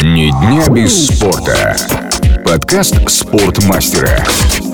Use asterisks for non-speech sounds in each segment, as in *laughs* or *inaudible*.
Ни дня без спорта. Подкаст «Спортмастера».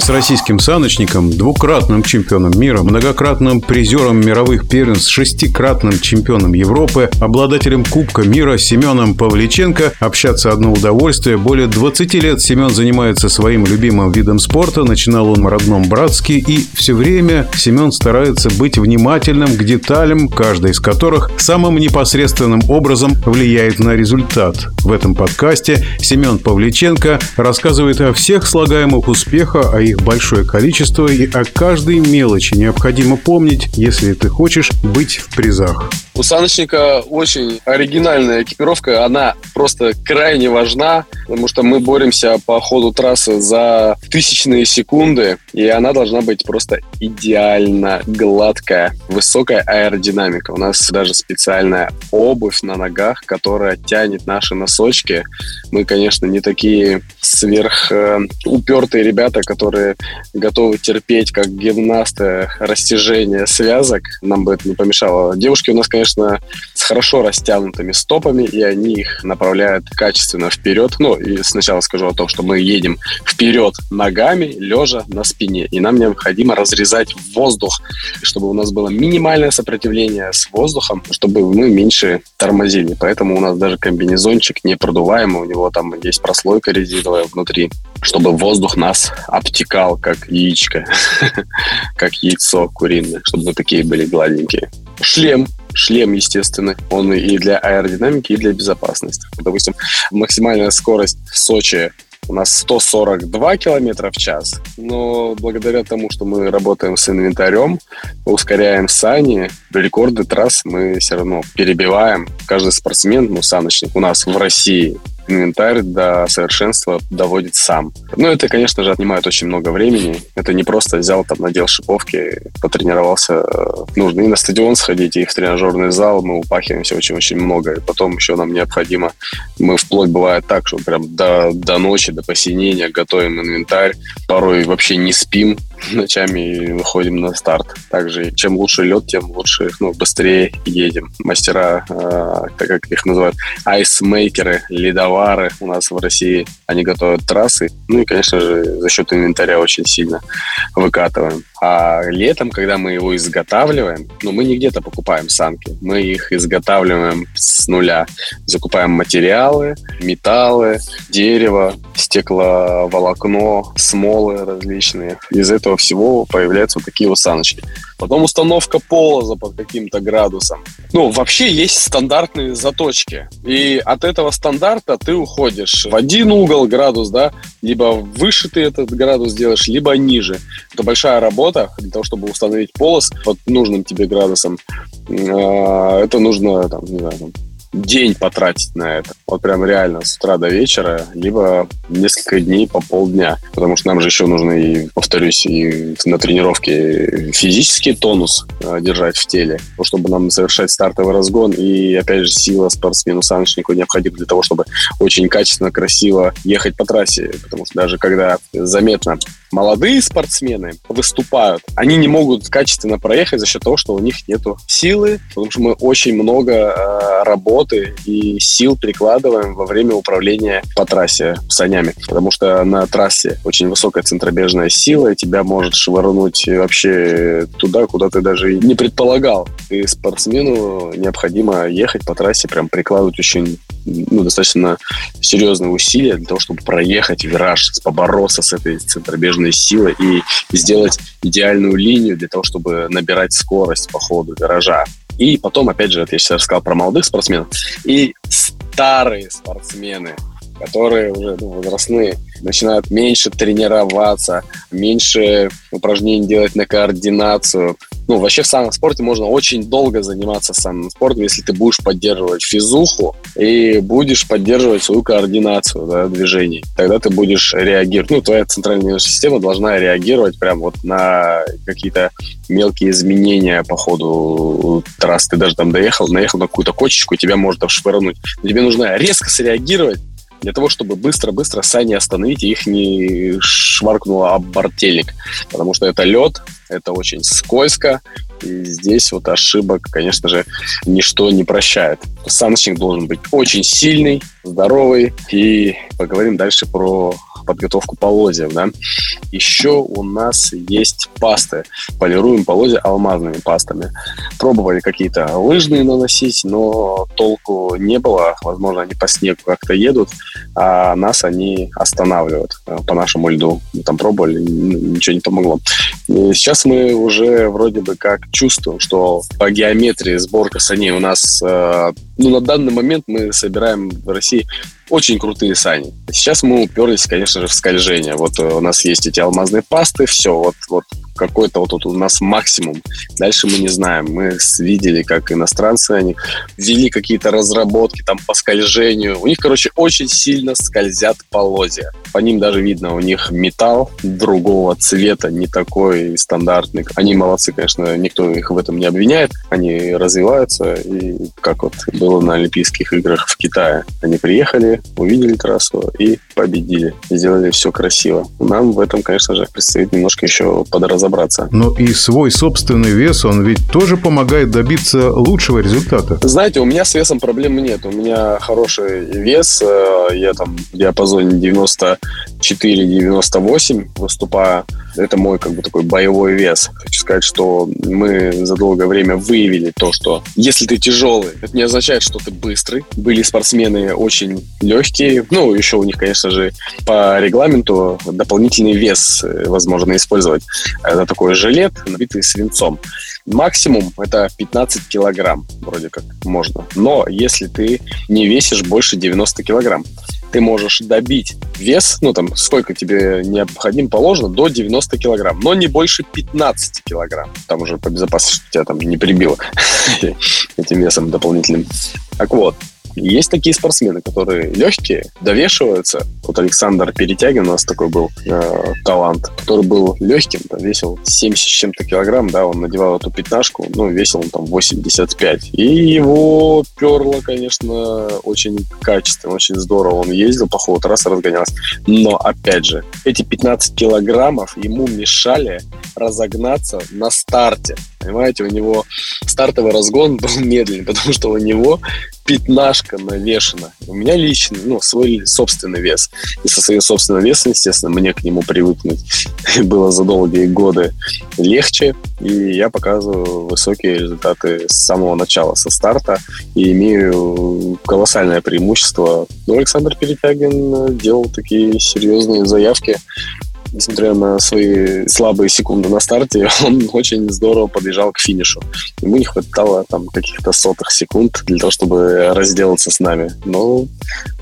С российским саночником, двукратным чемпионом мира, многократным призером мировых первенств, шестикратным чемпионом Европы, обладателем Кубка мира Семеном Павличенко общаться одно удовольствие. Более 20 лет Семен занимается своим любимым видом спорта. Начинал он в родном Братске и все время Семен старается быть внимательным к деталям, каждая из которых самым непосредственным образом влияет на результат. В этом подкасте Семен Павличенко рассказывает о всех слагаемых успеха, о их большое количество, и о каждой мелочи необходимо помнить, если ты хочешь быть в призах. У саночника очень оригинальная экипировка, она просто крайне важна, потому что мы боремся по ходу трассы за тысячные секунды, и она должна быть просто идеально гладкая, высокая аэродинамика. У нас даже специальная обувь на ногах, которая тянет наши носочки. Мы, конечно, не такие сверх э, ребята, которые готовы терпеть, как гимнасты, растяжение связок. Нам бы это не помешало. Девушки у нас, конечно, с хорошо растянутыми стопами, и они их направляют качественно вперед. Ну, и сначала скажу о том, что мы едем вперед ногами, лежа на спине. И нам необходимо разрезать воздух, чтобы у нас было минимальное сопротивление с воздухом, чтобы мы меньше тормозили. Поэтому у нас даже комбинезончик непродуваемый, у него там есть прослойка резиновая внутри, чтобы воздух нас обтекал, как яичко, *laughs* как яйцо куриное, чтобы мы такие были гладенькие. Шлем шлем, естественно, он и для аэродинамики, и для безопасности. Допустим, максимальная скорость в Сочи у нас 142 километра в час, но благодаря тому, что мы работаем с инвентарем, ускоряем сани, рекорды трасс мы все равно перебиваем. Каждый спортсмен, ну, саночник у нас в России инвентарь до совершенства доводит сам. Ну, это, конечно же, отнимает очень много времени. Это не просто взял, там, надел шиповки, потренировался. Нужно и на стадион сходить, и в тренажерный зал. Мы упахиваемся очень-очень много. И потом еще нам необходимо... Мы вплоть бывает так, что прям до, до ночи, до посинения готовим инвентарь. Порой вообще не спим, *laughs* ночами выходим на старт. Также чем лучше лед, тем лучше, ну, быстрее едем. Мастера, э, так как их называют, айсмейкеры, ледовары у нас в России, они готовят трассы. Ну и, конечно же, за счет инвентаря очень сильно выкатываем. А летом, когда мы его изготавливаем, ну, мы не где-то покупаем санки, мы их изготавливаем с нуля. Закупаем материалы, металлы, дерево, стекловолокно, смолы различные. Из этого всего появляются вот такие вот саночки. Потом установка полоза под каким-то градусом. Ну, вообще есть стандартные заточки. И от этого стандарта ты уходишь в один угол градус, да, либо выше ты этот градус делаешь, либо ниже. Это большая работа для того, чтобы установить полос под нужным тебе градусом. А, это нужно, там, не знаю, там, день потратить на это. Вот прям реально с утра до вечера, либо несколько дней по полдня. Потому что нам же еще нужно, и, повторюсь, и на тренировке физический тонус э, держать в теле, чтобы нам совершать стартовый разгон. И, опять же, сила спортсмену-саночнику необходима для того, чтобы очень качественно, красиво ехать по трассе. Потому что даже когда заметно молодые спортсмены выступают, они не могут качественно проехать за счет того, что у них нет силы, потому что мы очень много э, работы и сил прикладываем во время управления по трассе санями, потому что на трассе очень высокая центробежная сила, и тебя может швырнуть вообще туда, куда ты даже не предполагал. И спортсмену необходимо ехать по трассе, прям прикладывать очень ну, достаточно серьезные усилия для того, чтобы проехать вираж, побороться с этой центробежной силой и сделать идеальную линию для того, чтобы набирать скорость по ходу виража. И потом, опять же, это я сейчас рассказал про молодых спортсменов, и старые спортсмены, которые уже ну, возрастные, начинают меньше тренироваться, меньше упражнений делать на координацию. Ну, вообще в самом спорте можно очень долго заниматься самым спортом, если ты будешь поддерживать физуху и будешь поддерживать свою координацию да, движений. Тогда ты будешь реагировать. Ну, твоя центральная нервная система должна реагировать прям вот на какие-то мелкие изменения по ходу трассы. Ты даже там доехал, наехал на какую-то кочечку, тебя может швырнуть. Но тебе нужно резко среагировать, для того, чтобы быстро-быстро сани остановить и их не шваркнуло об бортельник. Потому что это лед, это очень скользко, и здесь вот ошибок, конечно же, ничто не прощает. Саночник должен быть очень сильный, здоровый. И поговорим дальше про подготовку полозьев, да. Еще у нас есть пасты. Полируем полозья алмазными пастами. Пробовали какие-то лыжные наносить, но толку не было. Возможно, они по снегу как-то едут, а нас они останавливают по нашему льду. Мы там пробовали, ничего не помогло. И сейчас мы уже вроде бы как чувствуем, что по геометрии сборка саней у нас, э, ну, на данный момент мы собираем в России очень крутые сани. Сейчас мы уперлись, конечно же, в скольжение. Вот э, у нас есть эти алмазные пасты, все, вот, вот какой-то вот тут у нас максимум. Дальше мы не знаем. Мы видели, как иностранцы, они ввели какие-то разработки там по скольжению. У них, короче, очень сильно скользят полозья. По ним даже видно, у них металл другого цвета, не такой стандартный. Они молодцы, конечно, никто их в этом не обвиняет. Они развиваются, и как вот было на Олимпийских играх в Китае. Они приехали, увидели трассу и победили. Сделали все красиво. Нам в этом, конечно же, предстоит немножко еще подразобраться. Но и свой собственный вес, он ведь тоже помогает добиться лучшего результата. Знаете, у меня с весом проблем нет. У меня хороший вес. Я там в диапазоне 94-98 выступаю. Это мой как бы такой боевой вес. Хочу сказать, что мы за долгое время выявили то, что если ты тяжелый, это не означает, что ты быстрый. Были спортсмены очень легкие. Ну, еще у них, конечно же, по регламенту дополнительный вес э, возможно использовать. Это такой жилет, набитый свинцом. Максимум это 15 килограмм, вроде как можно. Но если ты не весишь больше 90 килограмм, ты можешь добить вес, ну там сколько тебе необходимо положено, до 90 килограмм, но не больше 15 килограмм. Там уже по безопасности тебя там не прибило *laughs* этим весом дополнительным. Так вот, есть такие спортсмены, которые легкие, довешиваются. Вот Александр Перетягин у нас такой был э, талант, который был легким, там, весил 70 с чем-то килограмм, да, он надевал эту пятнашку, ну, весил он там 85. И его перло, конечно, очень качественно, очень здорово. Он ездил по ходу трассы, разгонялся. Но, опять же, эти 15 килограммов ему мешали разогнаться на старте. Понимаете, у него стартовый разгон был *laughs* медленный, потому что у него пятнашка навешена. У меня личный, ну, свой собственный вес. И со своим собственным весом, естественно, мне к нему привыкнуть *laughs* было за долгие годы легче. И я показываю высокие результаты с самого начала, со старта. И имею колоссальное преимущество. Но Александр Перетягин делал такие серьезные заявки несмотря на свои слабые секунды на старте, *laughs* он очень здорово подъезжал к финишу. Ему не хватало там каких-то сотых секунд для того, чтобы разделаться с нами. Но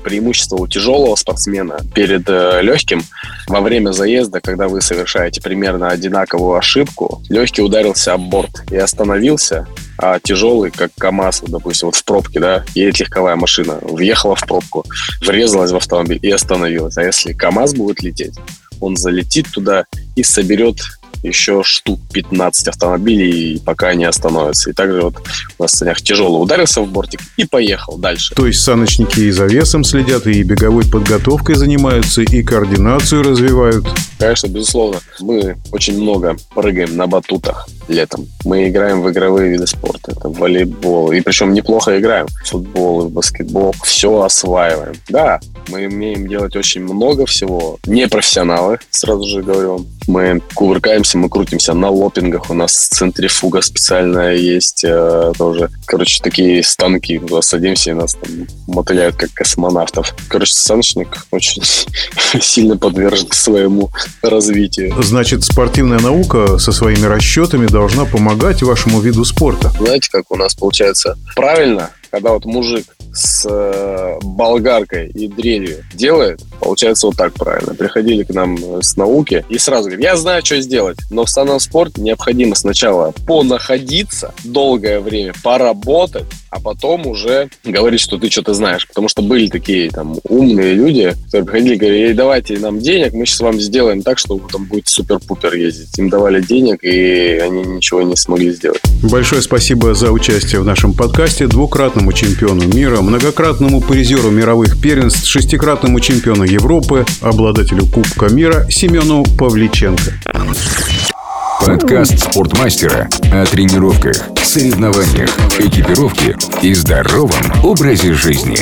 преимущество у тяжелого спортсмена перед э, легким во время заезда, когда вы совершаете примерно одинаковую ошибку, легкий ударился об борт и остановился, а тяжелый, как КАМАЗ, допустим, вот в пробке, да, едет легковая машина, въехала в пробку, врезалась в автомобиль и остановилась. А если КАМАЗ будет лететь, он залетит туда и соберет еще штук 15 автомобилей, пока они остановятся. И также вот на сценах тяжело ударился в бортик и поехал дальше. То есть саночники и за весом следят, и беговой подготовкой занимаются, и координацию развивают? Конечно, безусловно. Мы очень много прыгаем на батутах летом. Мы играем в игровые виды спорта. Это волейбол. И причем неплохо играем. В футбол и в баскетбол. Все осваиваем. Да, мы умеем делать очень много всего. Не профессионалы, сразу же говорю. Мы кувыркаемся, мы крутимся на лопингах. У нас центрифуга специальная есть э, тоже. Короче, такие станки. Туда садимся и нас там мотыляют, как космонавтов. Короче, саночник очень *laughs* сильно подвержен своему развитию. Значит, спортивная наука со своими расчетами должна помогать вашему виду спорта. Знаете, как у нас получается правильно, когда вот мужик с э, болгаркой и дрелью делает, получается вот так правильно. Приходили к нам с науки и сразу говорят, я знаю, что сделать, но в санном спорте необходимо сначала понаходиться долгое время, поработать, а потом уже говорить, что ты что-то знаешь. Потому что были такие там умные люди, которые приходили и говорили, давайте нам денег, мы сейчас вам сделаем так, что там будет супер-пупер ездить. Им давали денег, и они ничего не смогли сделать. Большое спасибо за участие в нашем подкасте двукратному чемпиону мира, многократному призеру мировых первенств, шестикратному чемпиону Европы, обладателю Кубка мира Семену Павличенко. Подкаст спортмастера о тренировках, соревнованиях, экипировке и здоровом образе жизни.